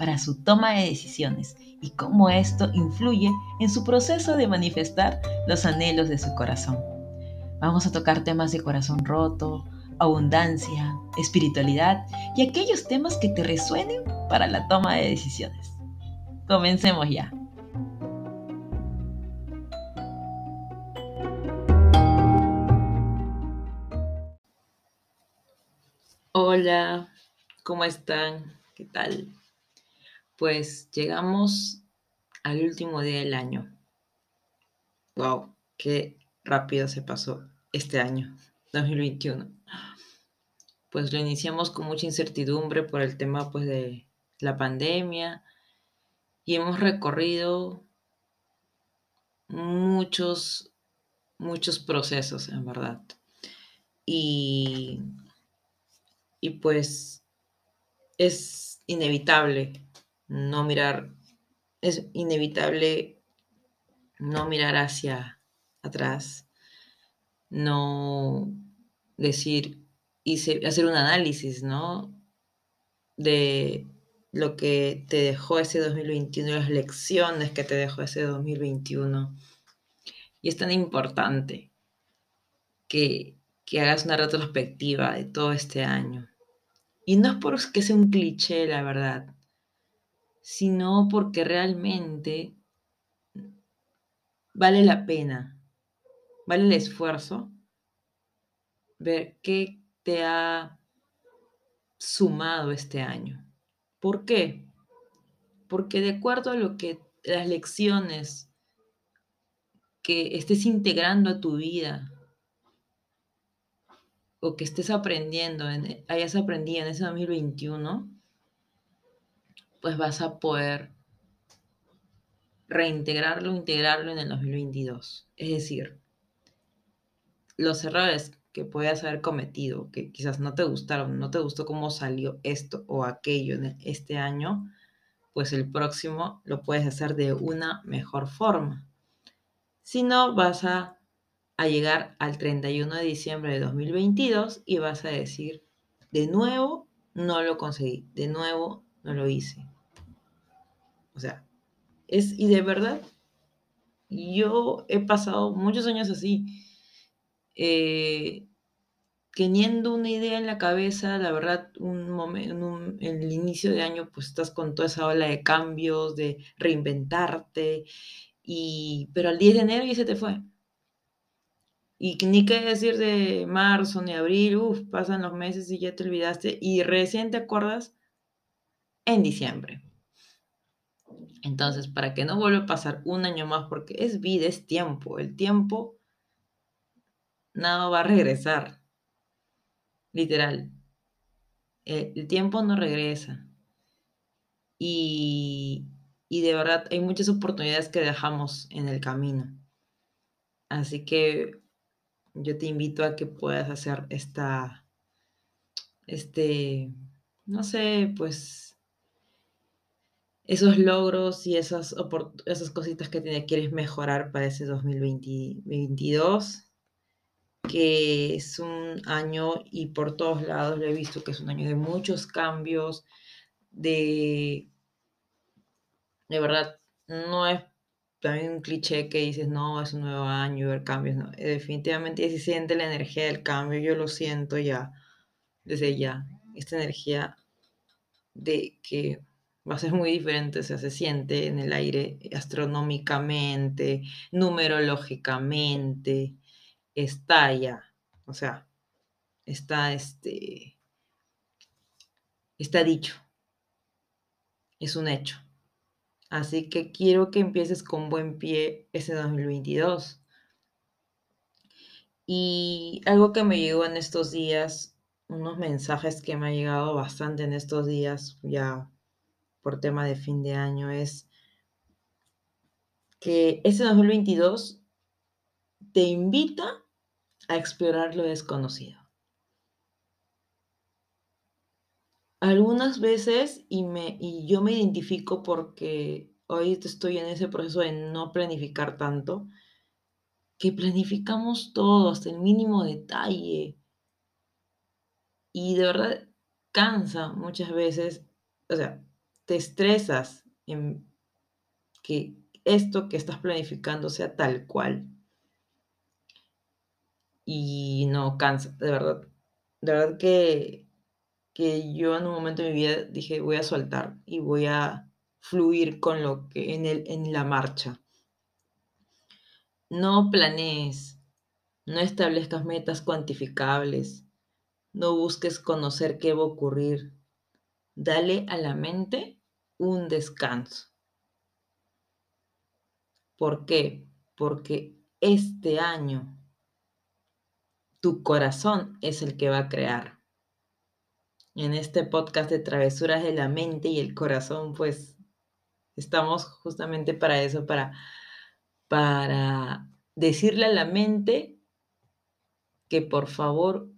para su toma de decisiones y cómo esto influye en su proceso de manifestar los anhelos de su corazón. Vamos a tocar temas de corazón roto, abundancia, espiritualidad y aquellos temas que te resuenen para la toma de decisiones. Comencemos ya. Hola, ¿cómo están? ¿Qué tal? Pues llegamos al último día del año. Wow, qué rápido se pasó este año, 2021. Pues lo iniciamos con mucha incertidumbre por el tema pues de la pandemia y hemos recorrido muchos muchos procesos, en verdad. Y y pues es inevitable no mirar, es inevitable no mirar hacia atrás, no decir y hacer un análisis, ¿no? De lo que te dejó ese 2021, las lecciones que te dejó ese 2021. Y es tan importante que, que hagas una retrospectiva de todo este año. Y no es porque sea un cliché, la verdad sino porque realmente vale la pena, vale el esfuerzo ver qué te ha sumado este año. ¿Por qué? Porque de acuerdo a lo que las lecciones que estés integrando a tu vida o que estés aprendiendo, hayas aprendido en ese 2021, pues vas a poder reintegrarlo, integrarlo en el 2022. Es decir, los errores que puedas haber cometido, que quizás no te gustaron, no te gustó cómo salió esto o aquello en este año, pues el próximo lo puedes hacer de una mejor forma. Si no, vas a, a llegar al 31 de diciembre de 2022 y vas a decir, de nuevo, no lo conseguí, de nuevo, no lo hice. O sea, es, y de verdad, yo he pasado muchos años así, eh, teniendo una idea en la cabeza, la verdad, un momento, en el inicio de año, pues estás con toda esa ola de cambios, de reinventarte, y, pero al 10 de enero ya se te fue. Y ni qué decir de marzo ni abril, uff, pasan los meses y ya te olvidaste, y recién te acuerdas en diciembre. Entonces, para que no vuelva a pasar un año más, porque es vida, es tiempo, el tiempo nada va a regresar, literal. Eh, el, tiempo no regresa. Y, y de verdad hay muchas oportunidades que dejamos en el camino. Así que yo te invito a que puedas hacer esta, este, no sé, pues esos logros y esas, esas cositas que te quieres mejorar para ese 2022, que es un año y por todos lados lo he visto que es un año de muchos cambios, de, de verdad, no es también un cliché que dices, no, es un nuevo año, ver cambios, no, definitivamente se siente la energía del cambio, yo lo siento ya, desde ya, esta energía de que va a ser muy diferente, o sea, se siente en el aire astronómicamente, numerológicamente, está ya, o sea, está este, está dicho, es un hecho. Así que quiero que empieces con buen pie ese 2022. Y algo que me llegó en estos días, unos mensajes que me ha llegado bastante en estos días, ya por tema de fin de año es que este 2022 te invita a explorar lo desconocido. Algunas veces, y, me, y yo me identifico porque hoy estoy en ese proceso de no planificar tanto, que planificamos todo hasta el mínimo detalle. Y de verdad cansa muchas veces, o sea, te estresas en que esto que estás planificando sea tal cual. Y no cansa, de verdad. De verdad que, que yo en un momento de mi vida dije, voy a soltar y voy a fluir con lo que en, el, en la marcha. No planees, no establezcas metas cuantificables, no busques conocer qué va a ocurrir. Dale a la mente un descanso. ¿Por qué? Porque este año tu corazón es el que va a crear. En este podcast de travesuras de la mente y el corazón, pues estamos justamente para eso, para, para decirle a la mente que por favor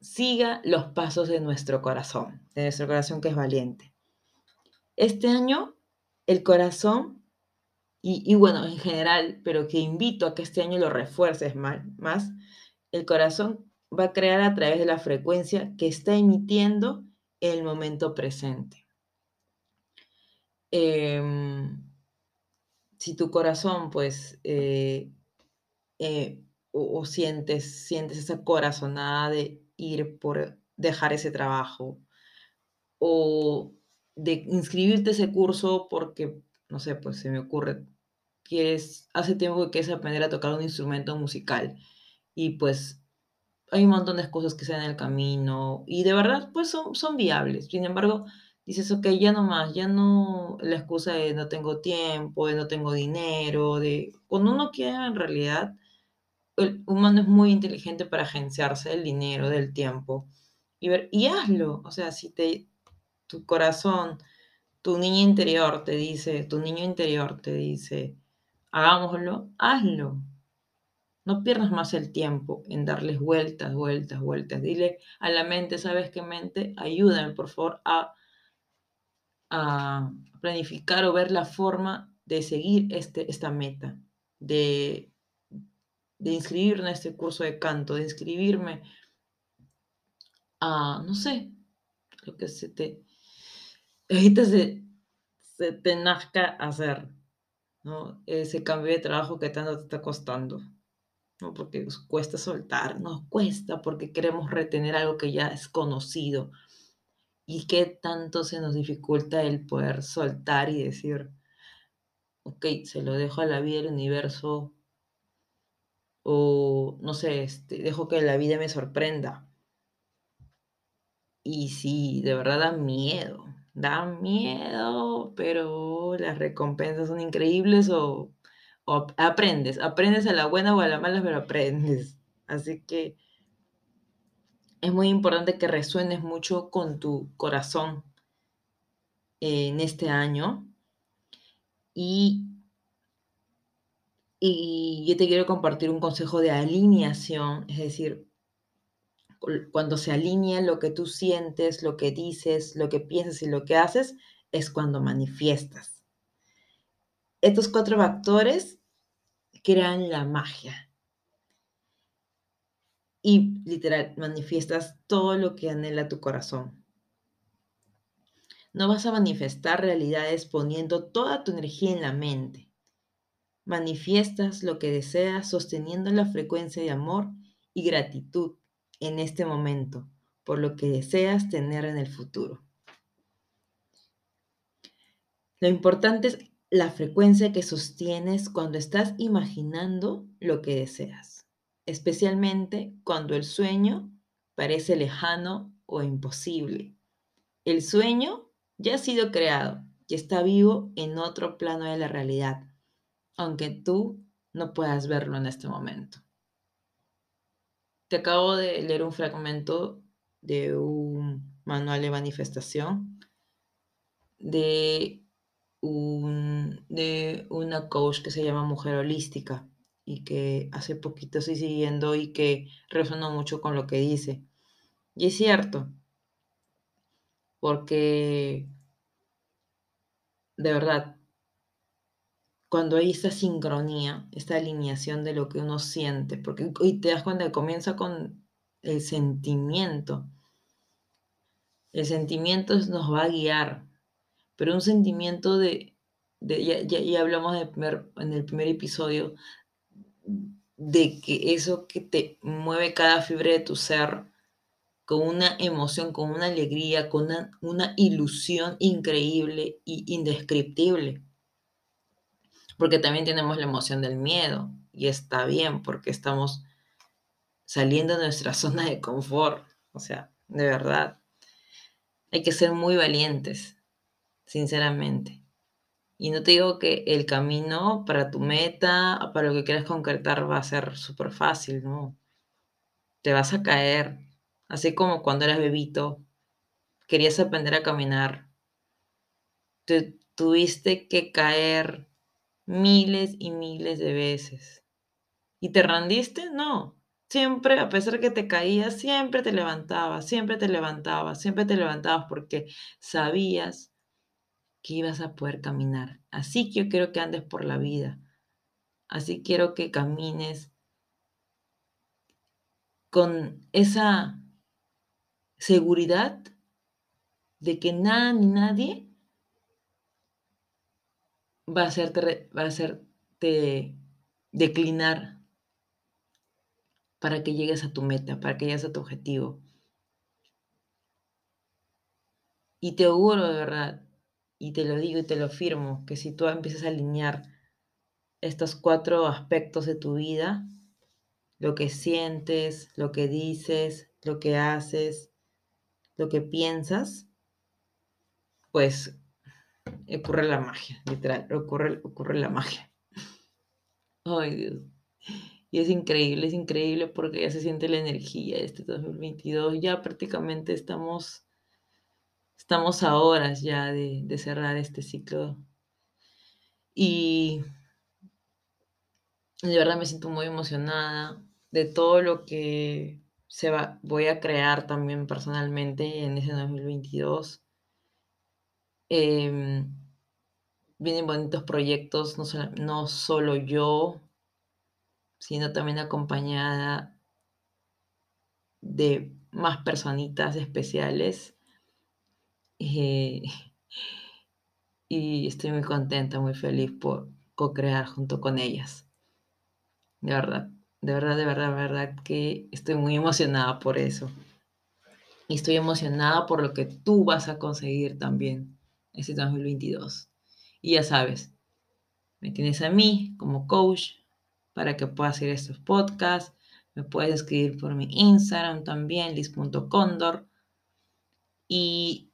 siga los pasos de nuestro corazón, de nuestro corazón que es valiente. Este año el corazón y, bueno, en general, pero que invito a que este año lo refuerces más, el corazón va a crear a través de la frecuencia que está emitiendo el momento presente. Em, si tu corazón, pues, eh, eh, o, sientes, sientes esa corazonada de ir por dejar ese trabajo o de inscribirte ese curso porque, no sé, pues se me ocurre, quieres, hace tiempo que quieres aprender a tocar un instrumento musical y pues hay un montón de cosas que se dan en el camino y de verdad pues son, son viables. Sin embargo, dices, ok, ya no más, ya no la excusa de no tengo tiempo, de no tengo dinero, de cuando uno quiere en realidad, el humano es muy inteligente para agenciarse del dinero, del tiempo y ver, y hazlo, o sea, si te, tu corazón, tu niño interior te dice, tu niño interior te dice, hagámoslo, hazlo. No pierdas más el tiempo en darles vueltas, vueltas, vueltas. Dile a la mente, ¿sabes qué mente? Ayúdame, por favor, a, a planificar o ver la forma de seguir este, esta meta, de, de inscribirme en este curso de canto, de inscribirme a, no sé, lo que se te, ahorita se, te nazca hacer. Ese cambio de trabajo que tanto te está costando, ¿no? Porque nos cuesta soltar, nos cuesta porque queremos retener algo que ya es conocido. Y qué tanto se nos dificulta el poder soltar y decir, ok, se lo dejo a la vida del universo, o no sé, este, dejo que la vida me sorprenda. Y sí, de verdad da miedo, da miedo, pero las recompensas son increíbles o, aprendes, aprendes a la buena o a la mala, pero aprendes. Así que es muy importante que resuenes mucho con tu corazón en este año. Y, y yo te quiero compartir un consejo de alineación, es decir, cuando se alinea lo que tú sientes, lo que dices, lo que piensas y lo que haces, es cuando manifiestas. Estos cuatro factores crean la magia. Y literal, manifiestas todo lo que anhela tu corazón. No vas a manifestar realidades poniendo toda tu energía en la mente. Manifiestas lo que deseas sosteniendo la frecuencia de amor y gratitud en este momento por lo que deseas tener en el futuro. Lo importante es la frecuencia que sostienes cuando estás imaginando lo que deseas, especialmente cuando el sueño parece lejano o imposible. El sueño ya ha sido creado y está vivo en otro plano de la realidad, aunque tú no puedas verlo en este momento. Te acabo de leer un fragmento de un manual de manifestación de un, de una coach que se llama Mujer Holística y que hace poquito estoy siguiendo y que resonó mucho con lo que dice. Y es cierto, porque de verdad, cuando hay esta sincronía, esta alineación de lo que uno siente, porque y te das cuenta que comienza con el sentimiento. El sentimiento nos va a guiar, pero un sentimiento de, de ya, hablamos en el primer episodio, de que eso que te mueve cada fibra de tu ser, con una emoción, con una alegría, con una, una ilusión increíble e indescriptible. Porque también tenemos la emoción del miedo y está bien porque estamos saliendo de nuestra zona de confort. O sea, de verdad, hay que ser muy valientes, sinceramente. Y no te digo que el camino para tu meta, para lo que quieras concretar, va a ser súper fácil, ¿no? Te vas a caer, así como cuando eras bebito, querías aprender a caminar, te tuviste que caer miles y miles de veces. ¿Y te rendiste? No. Siempre, a pesar que te caías, siempre te levantabas, siempre te levantabas, siempre te levantabas porque sabías que ibas a poder caminar. Así que yo quiero que andes por la vida. Así quiero que camines con esa seguridad de que nada ni nadie va a hacerte, va a hacerte declinar para que llegues a tu meta, para que llegues a tu objetivo. Y te auguro de verdad, y te lo digo y te lo firmo, que si tú empiezas a alinear estos cuatro aspectos de tu vida, lo que sientes, lo que dices, lo que haces, lo que piensas, pues ocurre la magia, literal, ocurre, ocurre la magia. Ay, Dios. Y es increíble, es increíble porque ya se siente la energía este 2022. Ya prácticamente estamos, estamos a horas ya de, de cerrar este ciclo. Y de verdad me siento muy emocionada de todo lo que se va, voy a crear también personalmente en ese 2022. Em, vienen bonitos proyectos, no, no solo yo, sino también acompañada de más personitas especiales. Eh, y estoy muy contenta, muy feliz por co-crear junto con ellas. De verdad, de verdad, de verdad, de verdad que estoy muy emocionada por eso. Y estoy emocionada por lo que tú vas a conseguir también este 2022. Y ya sabes, me tienes a mí como coach para que puedas hacer estos podcasts. Me puedes escribir por mi Instagram también, lis.condor. Y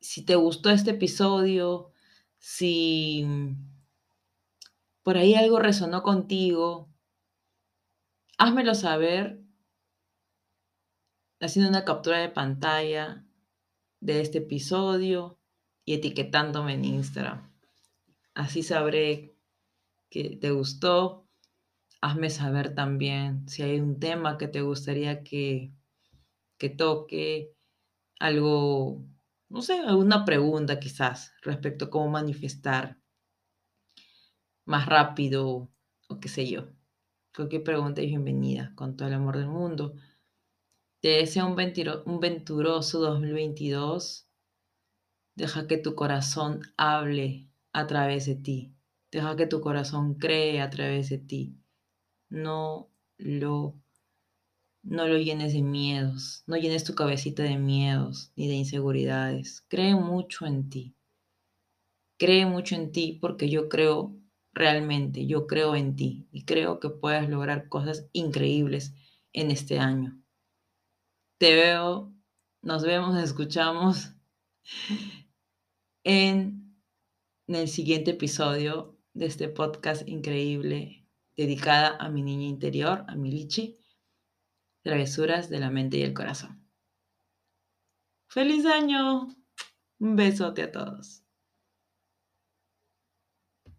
si te gustó este episodio, si por ahí algo resonó contigo, házmelo saber haciendo una captura de pantalla de este episodio y etiquetándome en Instagram. Así sabré que te gustó. Hazme saber también si hay un tema que te gustaría que, que toque, algo, no sé, alguna pregunta quizás respecto a cómo manifestar más rápido o qué sé yo. Cualquier pregunta es bienvenida con todo el amor del mundo. Te deseo un, un venturoso 2022. Deja que tu corazón hable a través de ti. Deja que tu corazón cree a través de ti. No lo, no lo llenes de miedos. No llenes tu cabecita de miedos ni de inseguridades. Cree mucho en ti. Cree mucho en ti porque yo creo realmente, yo creo en ti y creo que puedes lograr cosas increíbles en este año. Te veo, nos vemos, escuchamos en el siguiente episodio de este podcast increíble dedicada a mi niña interior, a mi Lichi, travesuras de la mente y el corazón. ¡Feliz año! Un besote a todos.